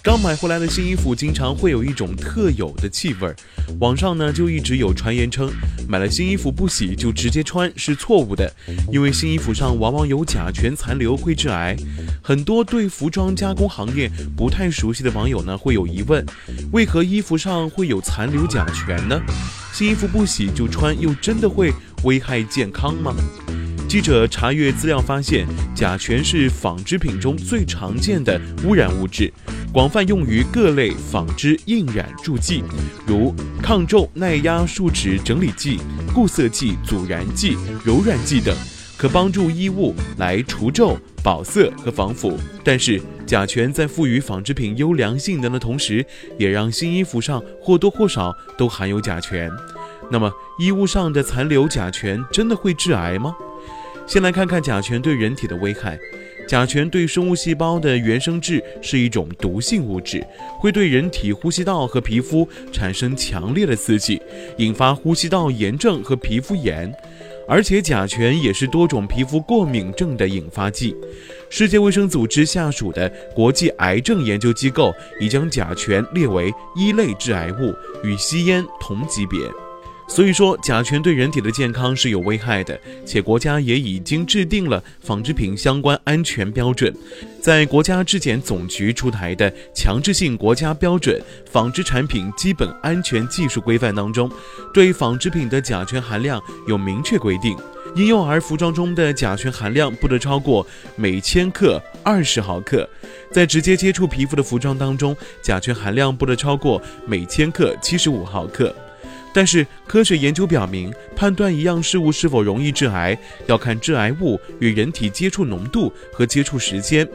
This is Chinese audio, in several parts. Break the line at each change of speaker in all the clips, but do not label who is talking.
刚买回来的新衣服经常会有一种特有的气味儿，网上呢就一直有传言称，买了新衣服不洗就直接穿是错误的，因为新衣服上往往有甲醛残留会致癌。很多对服装加工行业不太熟悉的网友呢会有疑问，为何衣服上会有残留甲醛呢？新衣服不洗就穿又真的会危害健康吗？记者查阅资料发现，甲醛是纺织品中最常见的污染物质，广泛用于各类纺织印染助剂，如抗皱耐压树脂整理剂、固色剂、阻燃剂、柔软剂等，可帮助衣物来除皱、保色和防腐。但是，甲醛在赋予纺织品优良性能的同时，也让新衣服上或多或少都含有甲醛。那么，衣物上的残留甲醛真的会致癌吗？先来看看甲醛对人体的危害。甲醛对生物细胞的原生质是一种毒性物质，会对人体呼吸道和皮肤产生强烈的刺激，引发呼吸道炎症和皮肤炎。而且甲醛也是多种皮肤过敏症的引发剂。世界卫生组织下属的国际癌症研究机构已将甲醛列为一类致癌物，与吸烟同级别。所以说，甲醛对人体的健康是有危害的，且国家也已经制定了纺织品相关安全标准。在国家质检总局出台的强制性国家标准《纺织产品基本安全技术规范》当中，对纺织品的甲醛含量有明确规定：婴幼儿服装中的甲醛含量不得超过每千克二十毫克；在直接接触皮肤的服装当中，甲醛含量不得超过每千克七十五毫克。但是，科学研究表明，判断一样事物是否容易致癌，要看致癌物与人体接触浓度和接触时间。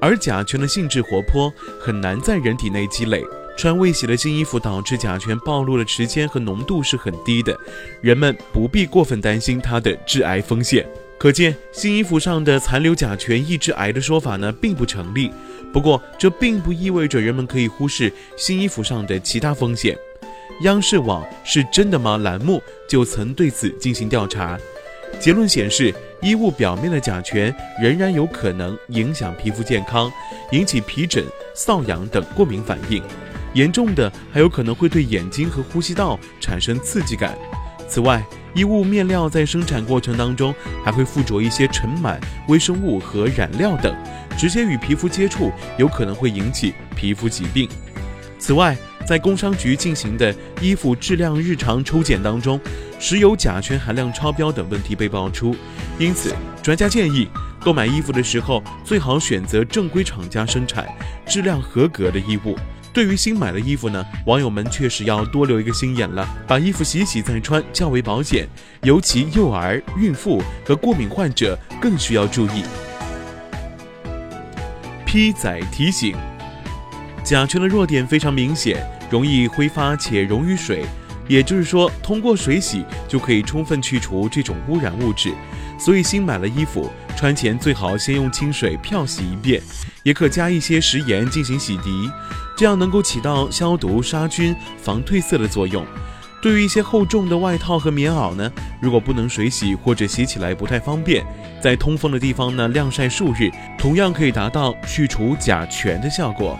而甲醛的性质活泼，很难在人体内积累。穿未洗的新衣服导致甲醛暴露的时间和浓度是很低的，人们不必过分担心它的致癌风险。可见，新衣服上的残留甲醛易致癌的说法呢，并不成立。不过，这并不意味着人们可以忽视新衣服上的其他风险。央视网是真的吗？栏目就曾对此进行调查，结论显示，衣物表面的甲醛仍然有可能影响皮肤健康，引起皮疹、瘙痒等过敏反应，严重的还有可能会对眼睛和呼吸道产生刺激感。此外，衣物面料在生产过程当中还会附着一些尘螨、微生物和染料等，直接与皮肤接触，有可能会引起皮肤疾病。此外，在工商局进行的衣服质量日常抽检当中，时有甲醛含量超标等问题被爆出。因此，专家建议购买衣服的时候最好选择正规厂家生产、质量合格的衣物。对于新买的衣服呢，网友们确实要多留一个心眼了，把衣服洗洗再穿较为保险。尤其幼儿、孕妇和过敏患者更需要注意。P 仔提醒：甲醛的弱点非常明显。容易挥发且溶于水，也就是说，通过水洗就可以充分去除这种污染物质。所以，新买了衣服穿前最好先用清水漂洗一遍，也可加一些食盐进行洗涤，这样能够起到消毒、杀菌、防褪色的作用。对于一些厚重的外套和棉袄呢，如果不能水洗或者洗起来不太方便，在通风的地方呢晾晒数日，同样可以达到去除甲醛的效果。